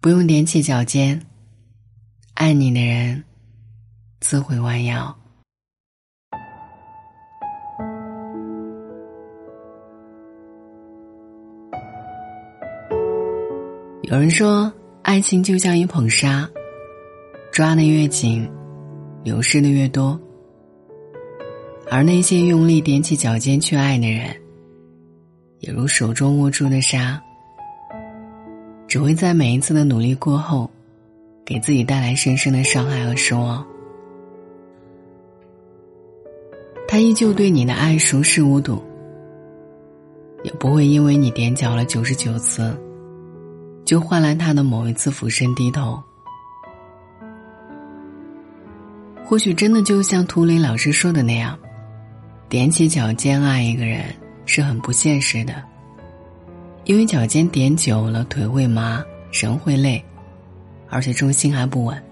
不用踮起脚尖，爱你的人自会弯腰。有人说，爱情就像一捧沙，抓得越紧，流失的越多。而那些用力踮起脚尖去爱的人，也如手中握住的沙，只会在每一次的努力过后，给自己带来深深的伤害和失望。他依旧对你的爱熟视无睹，也不会因为你踮脚了九十九次。就换来他的某一次俯身低头。或许真的就像涂磊老师说的那样，踮起脚尖爱一个人是很不现实的，因为脚尖点久了，腿会麻，人会累，而且重心还不稳，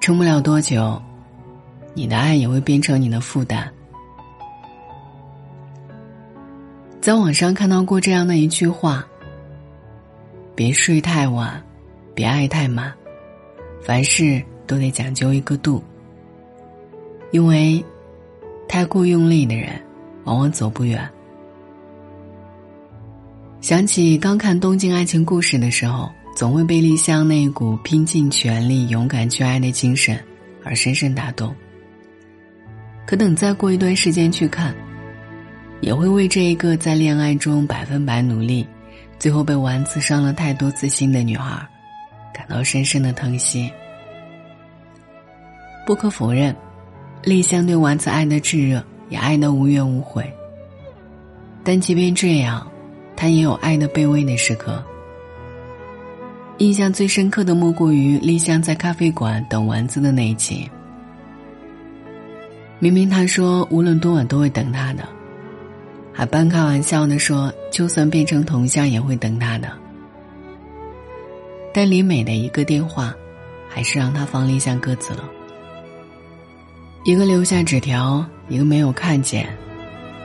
撑不了多久，你的爱也会变成你的负担。在网上看到过这样的一句话。别睡太晚，别爱太满，凡事都得讲究一个度。因为太过用力的人，往往走不远。想起刚看《东京爱情故事》的时候，总会被丽香那一股拼尽全力、勇敢去爱的精神而深深打动。可等再过一段时间去看，也会为这一个在恋爱中百分百努力。最后被丸子伤了太多自信的女孩，感到深深的疼惜。不可否认，丽香对丸子爱的炙热，也爱的无怨无悔。但即便这样，他也有爱的卑微的时刻。印象最深刻的莫过于丽香在咖啡馆等丸子的那一集。明明他说无论多晚都会等他的。还半开玩笑的说：“就算变成铜像，也会等他的。”但李美的一个电话，还是让他放丽香鸽子了。一个留下纸条，一个没有看见，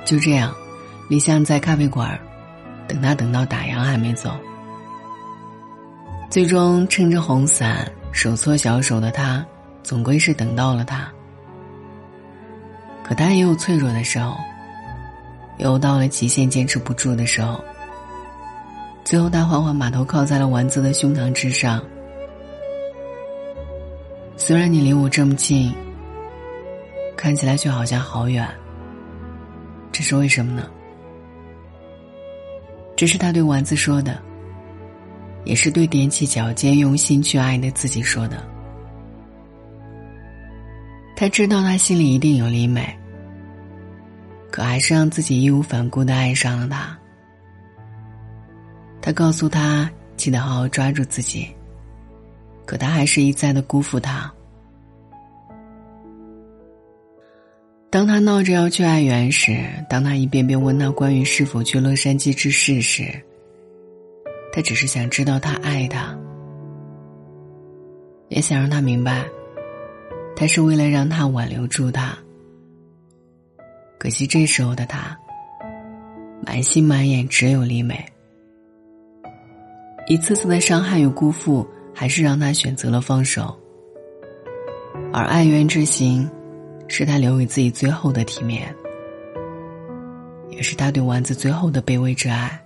就这样，李香在咖啡馆等他，等到打烊还没走。最终撑着红伞，手搓小手的他，总归是等到了他。可他也有脆弱的时候。又到了极限，坚持不住的时候。最后，他缓缓把头靠在了丸子的胸膛之上。虽然你离我这么近，看起来却好像好远。这是为什么呢？这是他对丸子说的，也是对踮起脚尖用心去爱的自己说的。他知道，他心里一定有李美。可还是让自己义无反顾的爱上了他。他告诉他记得好好抓住自己，可他还是一再的辜负他。当他闹着要去爱媛时，当他一遍遍问他关于是否去洛杉矶之事时，他只是想知道他爱他，也想让他明白，他是为了让他挽留住他。可惜这时候的他，满心满眼只有李美。一次次的伤害与辜负，还是让他选择了放手。而爱媛之行，是他留给自己最后的体面，也是他对丸子最后的卑微之爱。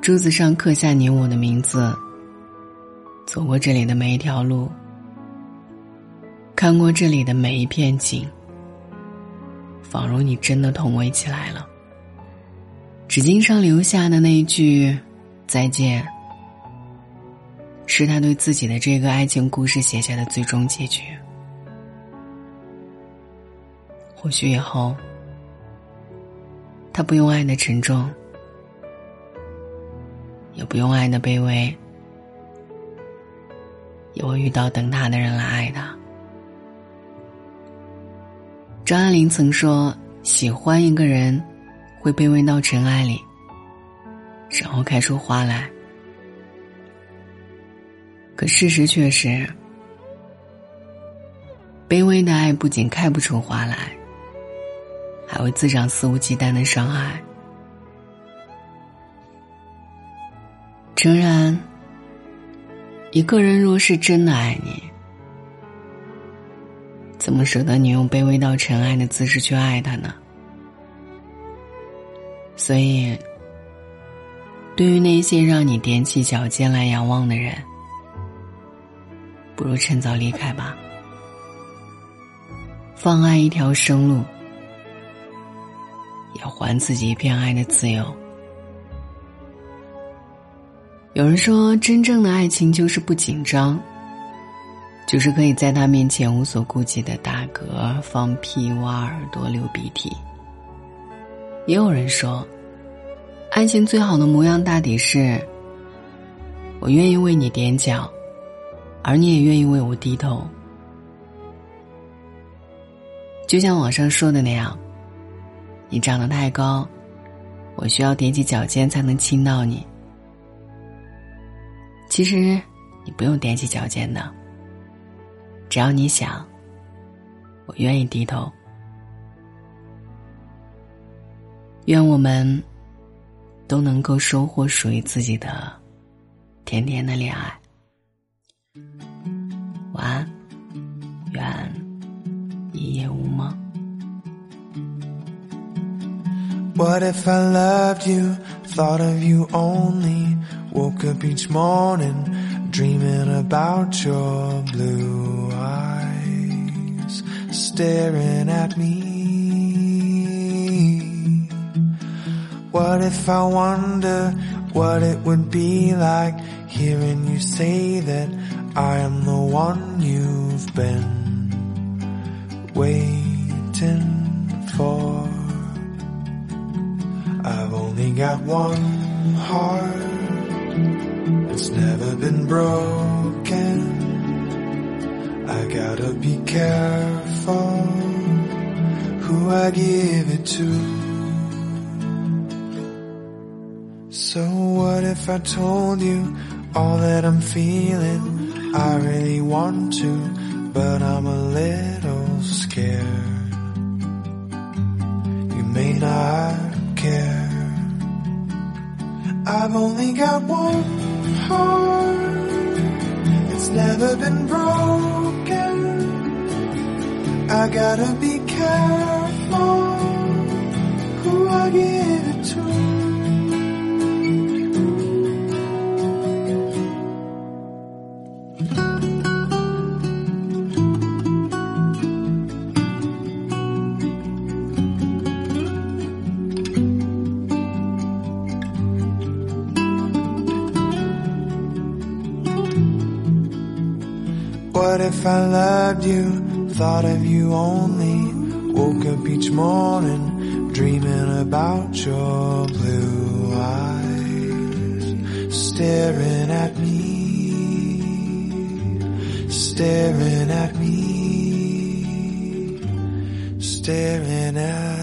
珠子上刻下你我的名字，走过这里的每一条路。看过这里的每一片景，仿如你真的同我起来了。纸巾上留下的那一句“再见”，是他对自己的这个爱情故事写下的最终结局。或许以后，他不用爱的沉重，也不用爱的卑微，也会遇到等他的人来爱他。张爱玲曾说：“喜欢一个人，会卑微到尘埃里，然后开出花来。”可事实却是，卑微的爱不仅开不出花来，还会滋长肆无忌惮的伤害。诚然，一个人若是真的爱你，怎么舍得你用卑微到尘埃的姿势去爱他呢？所以，对于那些让你踮起脚尖来仰望的人，不如趁早离开吧，放爱一条生路，也还自己一片爱的自由。有人说，真正的爱情就是不紧张，就是可以在他面前无所顾忌的打嗝、放屁、挖耳朵、流鼻涕。也有人说，爱情最好的模样大抵是：我愿意为你踮脚，而你也愿意为我低头。就像网上说的那样，你长得太高，我需要踮起脚尖才能亲到你。其实，你不用踮起脚尖的。只要你想，我愿意低头。愿我们都能够收获属于自己的甜甜的恋爱。晚安，愿一夜无梦。What if I loved you, thought of you only? Woke up each morning dreaming about your blue eyes staring at me. What if I wonder what it would be like hearing you say that I am the one you've been waiting for? I've only got one heart it's never been broken. I gotta be careful who I give it to. If I told you all that I'm feeling? I really want to, but I'm a little scared. You may not care. I've only got one heart. It's never been broken. I gotta be careful who I give it to. What if I loved you, thought of you only, woke up each morning dreaming about your blue eyes, staring at me, staring at me, staring at